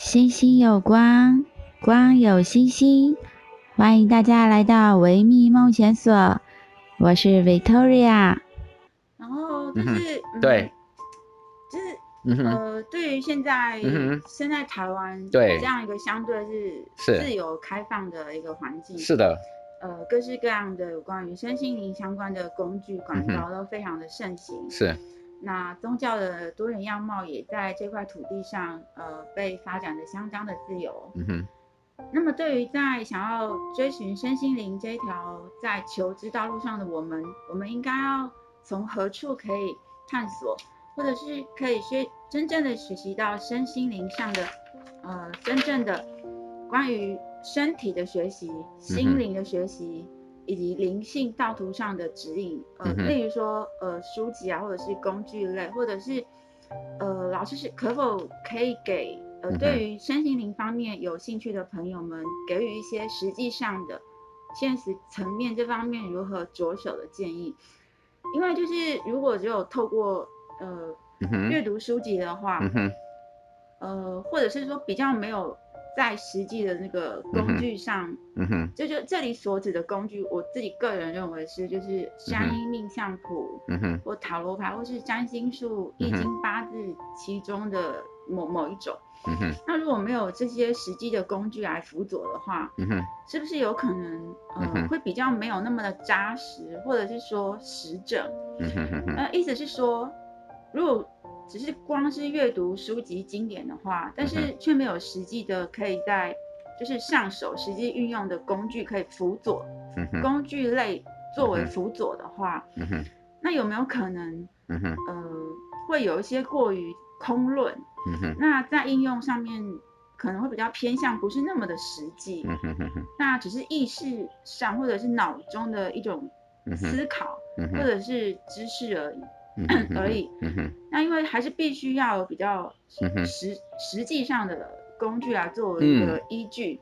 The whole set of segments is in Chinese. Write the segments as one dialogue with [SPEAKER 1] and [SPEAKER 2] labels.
[SPEAKER 1] 星星有光，光有星星。欢迎大家来到维密梦想所，我是 Victoria。
[SPEAKER 2] 然后就是，
[SPEAKER 3] 嗯、对，
[SPEAKER 2] 就是、
[SPEAKER 3] 嗯、
[SPEAKER 2] 呃，对于现在、
[SPEAKER 3] 嗯、
[SPEAKER 2] 现在台湾
[SPEAKER 3] 对
[SPEAKER 2] 这样一个相对是自由开放的一个环境，
[SPEAKER 3] 是的。
[SPEAKER 2] 呃，各式各样的有关于身心灵相关的工具管道都非常的盛行。
[SPEAKER 3] 嗯、是。
[SPEAKER 2] 那宗教的多元样貌也在这块土地上，呃，被发展的相当的自由。
[SPEAKER 3] 嗯哼。
[SPEAKER 2] 那么，对于在想要追寻身心灵这一条在求知道路上的我们，我们应该要从何处可以探索，或者是可以学真正的学习到身心灵上的，呃，真正的关于。身体的学习、心灵的学习，以及灵性道途上的指引，呃，例如说，呃，书籍啊，或者是工具类，或者是，呃，老师是可否可以给，呃，对于身心灵方面有兴趣的朋友们，给予一些实际上的、现实层面这方面如何着手的建议？因为就是如果只有透过，呃，阅读书籍的话，呃，或者是说比较没有。在实际的那个工具上，
[SPEAKER 3] 嗯哼，
[SPEAKER 2] 就就这里所指的工具，我自己个人认为是就是山医命相谱，
[SPEAKER 3] 嗯哼，
[SPEAKER 2] 或塔罗牌，或是占星术、易经、八字其中的某某一种，
[SPEAKER 3] 嗯哼。
[SPEAKER 2] 那如果没有这些实际的工具来辅佐的话，
[SPEAKER 3] 嗯哼，
[SPEAKER 2] 是不是有可能呃会比较没有那么的扎实，或者是说实证？
[SPEAKER 3] 嗯哼哼。
[SPEAKER 2] 呃，意思是说，如果只是光是阅读书籍经典的话，但是却没有实际的可以在就是上手实际运用的工具可以辅佐，工具类作为辅佐的话，那有没有可能，呃，会有一些过于空论，那在应用上面可能会比较偏向不是那么的实际，那只是意识上或者是脑中的一种思考或者是知识而已。而已，那因为还是必须要有比较实实际上的工具来作为一个依据，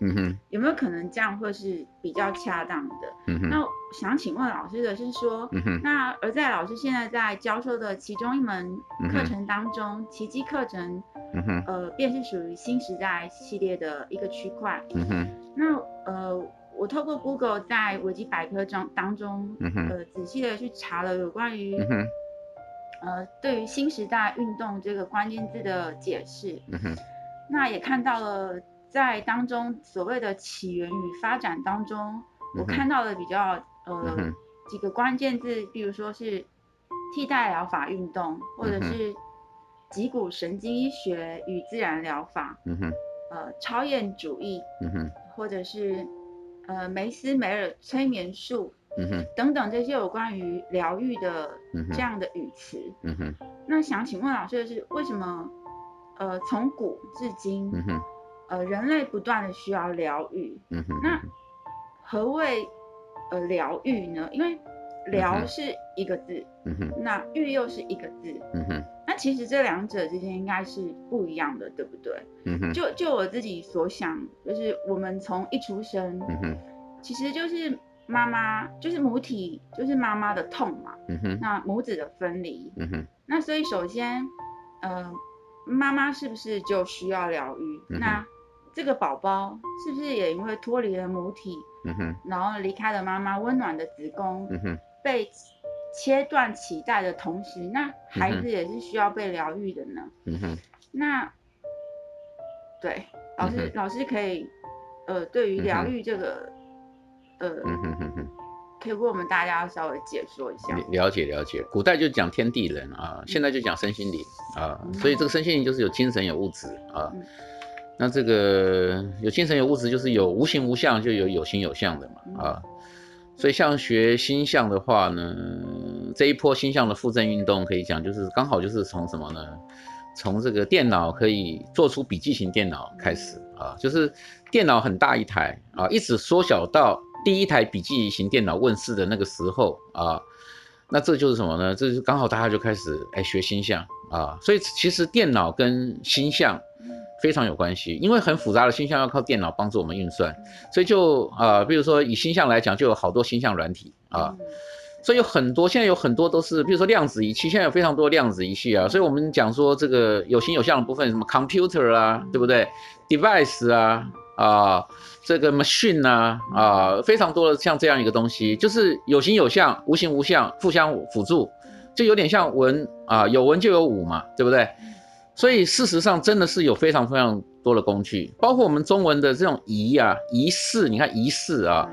[SPEAKER 2] 有没有可能这样会是比较恰当的？那想请问老师的是说，那而在老师现在在教授的其中一门课程当中，奇迹课程，呃，便是属于新时代系列的一个区块。那呃，我透过 Google 在维基百科中当中，呃，仔细的去查了有关于。呃，对于新时代运动这个关键字的解释，
[SPEAKER 3] 嗯，
[SPEAKER 2] 那也看到了在当中所谓的起源与发展当中，嗯，我看到的比较呃，嗯，几个关键字，比如说是替代疗法运动，或者是脊骨神经医学与自然疗法，
[SPEAKER 3] 嗯，
[SPEAKER 2] 呃，超验主义，
[SPEAKER 3] 嗯，
[SPEAKER 2] 或者是呃梅斯梅尔催眠术。
[SPEAKER 3] 嗯哼，
[SPEAKER 2] 等等这些有关于疗愈的这样的语词，
[SPEAKER 3] 嗯哼，
[SPEAKER 2] 那想请问老师的是，为什么呃从古至今，
[SPEAKER 3] 嗯哼，呃
[SPEAKER 2] 人类不断的需要疗愈，
[SPEAKER 3] 嗯哼，
[SPEAKER 2] 那何谓呃疗愈呢？因为疗是一个字，
[SPEAKER 3] 嗯哼，
[SPEAKER 2] 那愈又是一个字，
[SPEAKER 3] 嗯哼，
[SPEAKER 2] 那其实这两者之间应该是不一样的，对不对？
[SPEAKER 3] 嗯哼，
[SPEAKER 2] 就就我自己所想，就是我们从一出生，
[SPEAKER 3] 嗯哼，
[SPEAKER 2] 其实就是。妈妈就是母体，就是妈妈的痛嘛。
[SPEAKER 3] 嗯哼。那
[SPEAKER 2] 母子的分离。
[SPEAKER 3] 嗯哼。
[SPEAKER 2] 那所以首先，呃，妈妈是不是就需要疗愈？嗯。那这个宝宝是不是也因为脱离了母体？
[SPEAKER 3] 嗯哼。
[SPEAKER 2] 然后离开了妈妈温暖的子宫。
[SPEAKER 3] 嗯哼。
[SPEAKER 2] 被切断脐带的同时，那孩子也是需要被疗愈的呢。
[SPEAKER 3] 嗯哼。
[SPEAKER 2] 那，对，老师，老师可以，呃，对于疗愈这个。呃，
[SPEAKER 3] 嗯哼哼哼，
[SPEAKER 2] 可以为我们大家稍微解说一下。
[SPEAKER 3] 了解了解，古代就讲天地人啊，现在就讲身心灵啊，
[SPEAKER 2] 嗯，
[SPEAKER 3] 所以这个身心灵就是有精神有物质啊，
[SPEAKER 2] 嗯。
[SPEAKER 3] 那这个有精神有物质，就是有无形无相，就有有形有相的嘛啊。所以像学星象的话呢，这一波星象的复振运动可以讲，就是刚好就是从什么呢？从这个电脑可以做出笔记型电脑开始啊，就是电脑很大一台啊，一直缩小到。第一台笔记型电脑问世的那个时候啊，那这就是什么呢？这是刚好大家就开始哎学星象啊，所以其实电脑跟星象非常有关系，因为很复杂的星象要靠电脑帮助我们运算，所以就啊，比如说以星象来讲，就有好多星象软体啊，所以有很多现在有很多都是，比如说量子仪器，现在有非常多量子仪器啊。所以我们讲说这个有形有相的部分，什么 computer 啊，对不对？device 啊，啊，这个 machine 啊，啊，非常多的像这样一个东西，就是有形有相，无形无相，互相辅助，就有点像文啊，有文就有武嘛，对不对？所以事实上真的是有非常非常多的工具，包括我们中文的这种仪啊、仪式，你看仪式啊，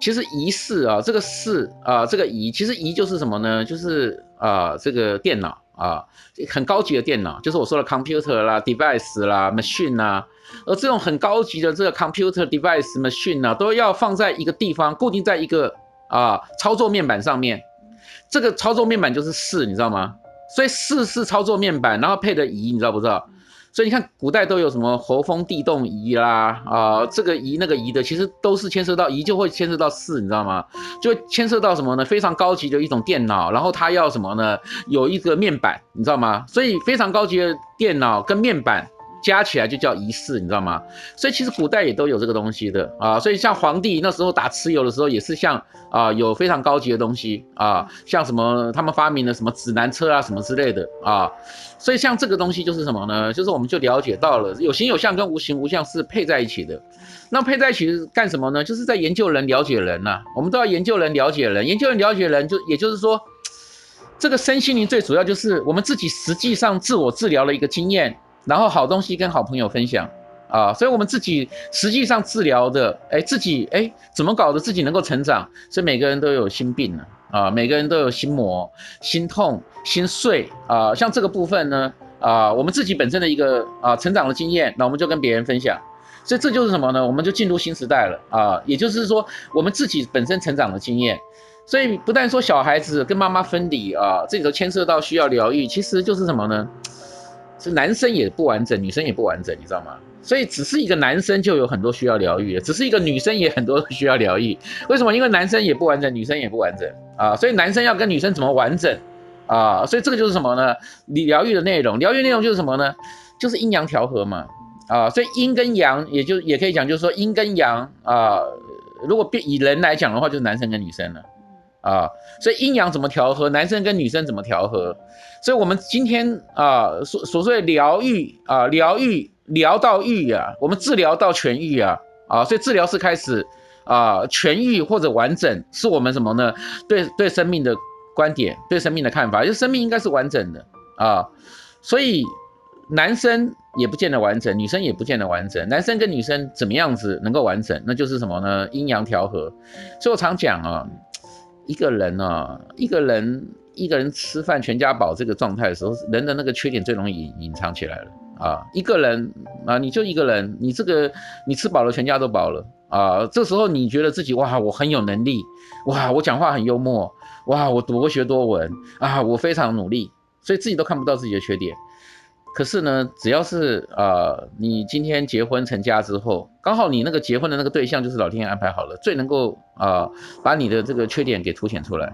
[SPEAKER 3] 其实仪式啊，这个式啊，这个仪，其实仪就是什么呢？就是啊，这个电脑啊，很高级的电脑，就是我说的 computer 啦、device 啦、machine 啦，而这种很高级的这个 computer、device、machine 啊，都要放在一个地方，固定在一个啊操作面板上面，这个操作面板就是四，你知道吗？所以四是操作面板，然后配的仪，你知道不知道？所以你看古代都有什么候风地动仪啦，啊、这个仪那个仪的，其实都是牵涉到仪，就会牵涉到四，你知道吗？就牵涉到什么呢？非常高级的一种电脑，然后它要什么呢？有一个面板，你知道吗？所以非常高级的电脑跟面板。加起来就叫仪式，你知道吗？所以其实古代也都有这个东西的啊。所以像皇帝那时候打蚩尤的时候，也是像啊有非常高级的东西啊，像什么他们发明的什么指南车啊什么之类的啊。所以像这个东西就是什么呢？就是我们就了解到了有形有相跟无形无相是配在一起的。那配在一起是干什么呢？就是在研究人、了解人呐、啊。我们都要研究人、了解人，研究人、了解人，就也就是说，这个身心灵最主要就是我们自己实际上自我治疗的一个经验。然后好东西跟好朋友分享啊，所以我们自己实际上治疗的，哎，自己哎怎么搞的自己能够成长？所以每个人都有心病呢啊，每个人都有心魔、心痛、心碎啊。像这个部分呢啊，我们自己本身的一个啊成长的经验，那我们就跟别人分享。所以这就是什么呢？我们就进入新时代了啊，也就是说我们自己本身成长的经验。所以不但说小孩子跟妈妈分离啊，这里头牵涉到需要疗愈，其实就是什么呢？是男生也不完整，女生也不完整，你知道吗？所以只是一个男生就有很多需要疗愈的，只是一个女生也很多需要疗愈。为什么？因为男生也不完整，女生也不完整啊。所以男生要跟女生怎么完整啊？所以这个就是什么呢？你疗愈的内容，疗愈内容就是什么呢？就是阴阳调和嘛啊。所以阴跟阳，也就也可以讲，就是说阴跟阳啊。如果变以人来讲的话，就是男生跟女生了。啊，所以阴阳怎么调和？男生跟女生怎么调和？所以我们今天啊，所所谓疗愈啊，疗愈疗到愈啊，我们治疗到痊愈啊，啊，所以治疗是开始啊，痊愈或者完整，是我们什么呢？对对生命的观点，对生命的看法，就生命应该是完整的啊，所以男生也不见得完整，女生也不见得完整，男生跟女生怎么样子能够完整？那就是什么呢？阴阳调和。所以我常讲啊。一个人呢、啊，一个人一个人吃饭全家饱这个状态的时候，人的那个缺点最容易隐藏起来了啊。一个人啊，你就一个人，你这个你吃饱了，全家都饱了啊。这时候你觉得自己哇，我很有能力，哇，我讲话很幽默，哇，我博学多闻啊，我非常努力，所以自己都看不到自己的缺点。可是呢，只要是呃，你今天结婚成家之后，刚好你那个结婚的那个对象就是老天爷安排好了，最能够啊、把你的这个缺点给凸显出来。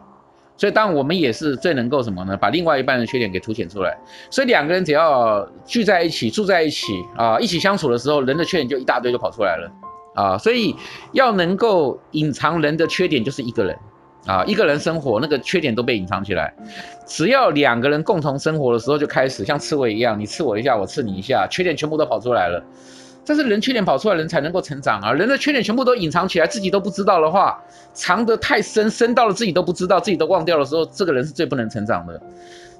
[SPEAKER 3] 所以当我们也是最能够什么呢？把另外一半的缺点给凸显出来。所以两个人只要聚在一起，住在一起啊、一起相处的时候，人的缺点就一大堆就跑出来了啊、所以要能够隐藏人的缺点，就是一个人。啊，一个人生活那个缺点都被隐藏起来，只要两个人共同生活的时候就开始像刺猬一样，你刺我一下，我刺你一下，缺点全部都跑出来了。但是人缺点跑出来，人才能够成长啊。人的缺点全部都隐藏起来，自己都不知道的话，藏得太深，深到了自己都不知道，自己都忘掉的时候，这个人是最不能成长的。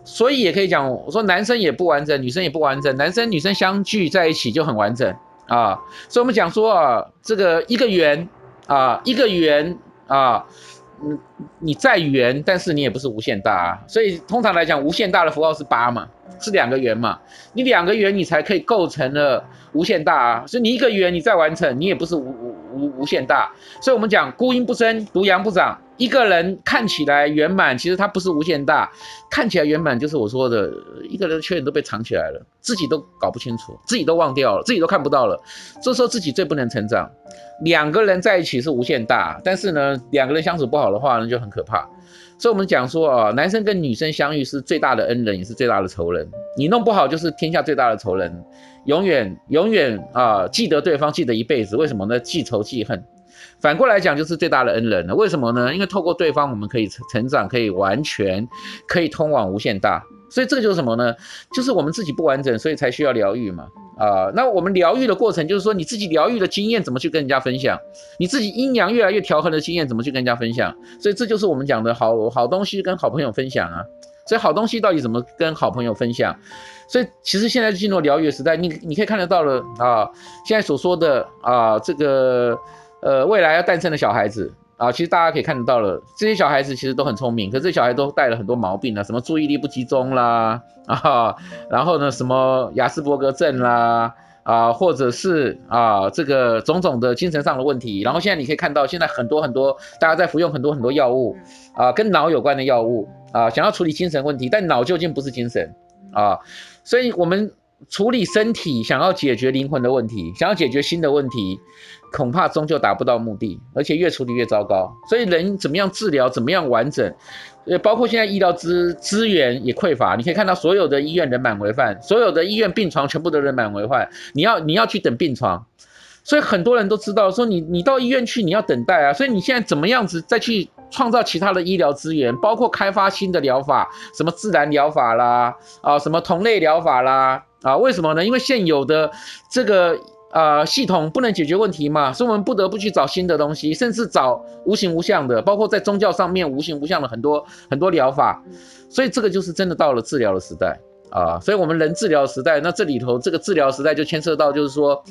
[SPEAKER 3] 所以也可以讲，我说男生也不完整，女生也不完整，男生女生相聚在一起就很完整啊。所以我们讲说啊，这个一个圆啊，一个圆啊。嗯，你再圆，但是你也不是无限大啊。所以通常来讲，无限大的符号是八嘛，是两个圆嘛。你两个圆，你才可以构成了无限大啊。所以你一个圆，你再完成，你也不是无无无无限大。所以我们讲孤阴不生，独阳不长。一个人看起来圆满，其实他不是无限大。看起来圆满，就是我说的，一个人的缺点都被藏起来了，自己都搞不清楚，自己都忘掉了，自己都看不到了。这时候自己最不能成长。两个人在一起是无限大，但是呢，两个人相处不好的话呢，就很可怕。所以我们讲说啊，男生跟女生相遇是最大的恩人，也是最大的仇人。你弄不好就是天下最大的仇人，永远永远啊记得对方记得一辈子。为什么呢？记仇记恨。反过来讲就是最大的恩人了。为什么呢？因为透过对方，我们可以成长，可以完全，可以通往无限大。所以这个就是什么呢？就是我们自己不完整，所以才需要疗愈嘛。啊、那我们疗愈的过程，就是说你自己疗愈的经验怎么去跟人家分享？你自己阴阳越来越调和的经验怎么去跟人家分享？所以这就是我们讲的好好东西跟好朋友分享啊。所以好东西到底怎么跟好朋友分享？所以其实现在进入疗愈时代，你你可以看得到了啊，现在所说的啊这个呃未来要诞生的小孩子。啊，其实大家可以看得到了，这些小孩子其实都很聪明，可是这些小孩都带了很多毛病啊，什么注意力不集中啦，啊，然后呢，什么亚斯伯格症啦，啊，或者是啊，这个种种的精神上的问题。然后现在你可以看到，现在很多很多大家在服用很多很多药物，啊，跟脑有关的药物，啊，想要处理精神问题，但脑究竟不是精神，啊，所以我们。处理身体，想要解决灵魂的问题，想要解决新的问题，恐怕终究达不到目的，而且越处理越糟糕。所以人怎么样治疗，怎么样完整，呃，包括现在医疗资资源也匮乏。你可以看到所有的医院人满为患，所有的医院病床全部都人满为患。你要你要去等病床，所以很多人都知道说你你到医院去你要等待啊。所以你现在怎么样子再去？创造其他的医疗资源，包括开发新的疗法，什么自然疗法啦，啊，什么同类疗法啦，啊，为什么呢？因为现有的这个啊系统不能解决问题嘛，所以我们不得不去找新的东西，甚至找无形无相的，包括在宗教上面无形无相的很多很多疗法，所以这个就是真的到了治疗的时代啊，所以我们人治疗时代，那这里头这个治疗时代就牵涉到就是说，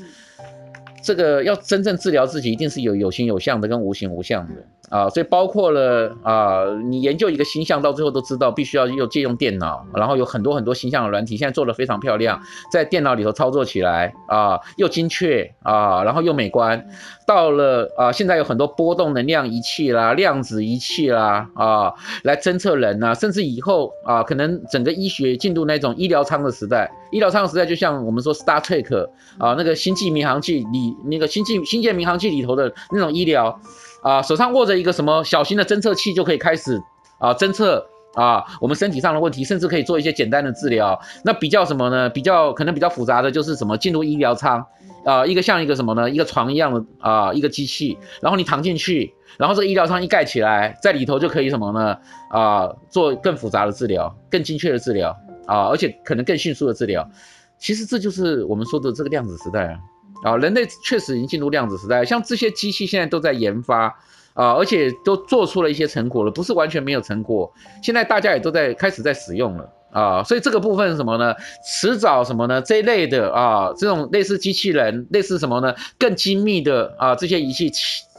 [SPEAKER 3] 这个要真正治疗自己，一定是有有形有相的跟无形无相的。啊，所以包括了啊，你研究一个星象，到最后都知道必须要用借用电脑，然后有很多很多星象的软体，现在做得非常漂亮，在电脑里头操作起来啊，又精确啊，然后又美观。到了啊，现在有很多波动能量仪器啦、量子仪器啦啊，来侦测人呐，甚至以后啊，可能整个医学进入那种医疗舱的时代。医疗舱的时代就像我们说 Star Trek 啊，那个星际民航器里那个星际星舰民航器里头的那种医疗。啊，手上握着一个什么小型的侦测器就可以开始啊侦测啊我们身体上的问题，甚至可以做一些简单的治疗。那比较什么呢？比较可能比较复杂的就是什么进入医疗舱啊，一个像一个什么呢？一个床一样的啊一个机器，然后你躺进去，然后这个医疗舱一盖起来，在里头就可以什么呢？啊，做更复杂的治疗，更精确的治疗啊，而且可能更迅速的治疗。其实这就是我们说的这个量子时代啊。啊，人类确实已经进入量子时代，像这些机器现在都在研发啊，而且都做出了一些成果了，不是完全没有成果。现在大家也都在开始在使用了啊，所以这个部分是什么呢？迟早什么呢？这一类的啊，这种类似机器人，类似什么呢？更精密的啊，这些仪器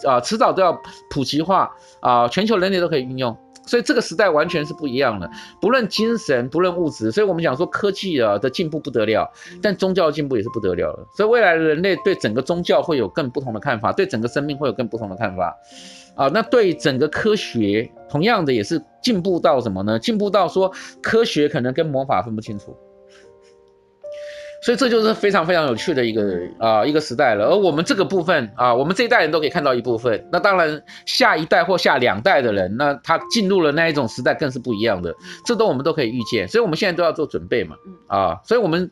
[SPEAKER 3] 啊，迟早都要普及化啊，全球人类都可以运用。所以这个时代完全是不一样的，不论精神，不论物质。所以我们讲说科技啊的进步不得了，但宗教的进步也是不得了的。所以未来的人类对整个宗教会有更不同的看法，对整个生命会有更不同的看法。啊，那对整个科学同样的也是进步到什么呢？进步到说科学可能跟魔法分不清楚。所以这就是非常非常有趣的一个啊、呃、一个时代了，而我们这个部分啊，我们这一代人都可以看到一部分。那当然，下一代或下两代的人，那他进入了那一种时代更是不一样的，这都我们都可以预见。所以我们现在都要做准备嘛，啊，所以我们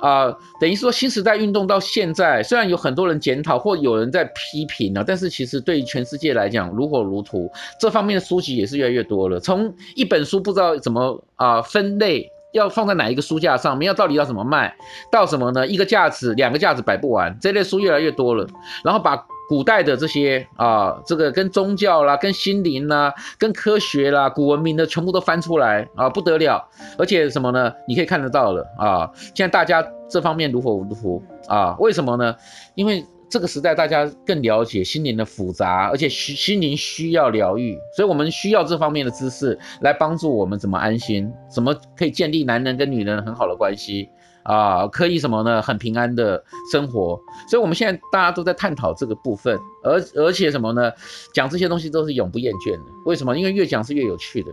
[SPEAKER 3] 啊，等于说新时代运动到现在，虽然有很多人检讨或有人在批评呢，但是其实对于全世界来讲如火如荼，这方面的书籍也是越来越多了。从一本书不知道怎么啊分类。要放在哪一个书架上面？要到底要怎么卖？到什么呢？一个架子、两个架子摆不完。这类书越来越多了，然后把古代的这些啊，这个跟宗教啦、跟心灵啦、跟科学啦、古文明的全部都翻出来啊，不得了！而且什么呢？你可以看得到了啊，现在大家这方面如火如荼啊？为什么呢？因为。这个时代，大家更了解心灵的复杂，而且需心灵需要疗愈，所以我们需要这方面的知识来帮助我们怎么安心，怎么可以建立男人跟女人很好的关系啊，可以什么呢？很平安的生活。所以我们现在大家都在探讨这个部分，而而且什么呢？讲这些东西都是永不厌倦的。为什么？因为越讲是越有趣的。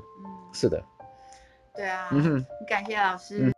[SPEAKER 3] 是的。
[SPEAKER 2] 对啊。嗯哼。感谢老师。嗯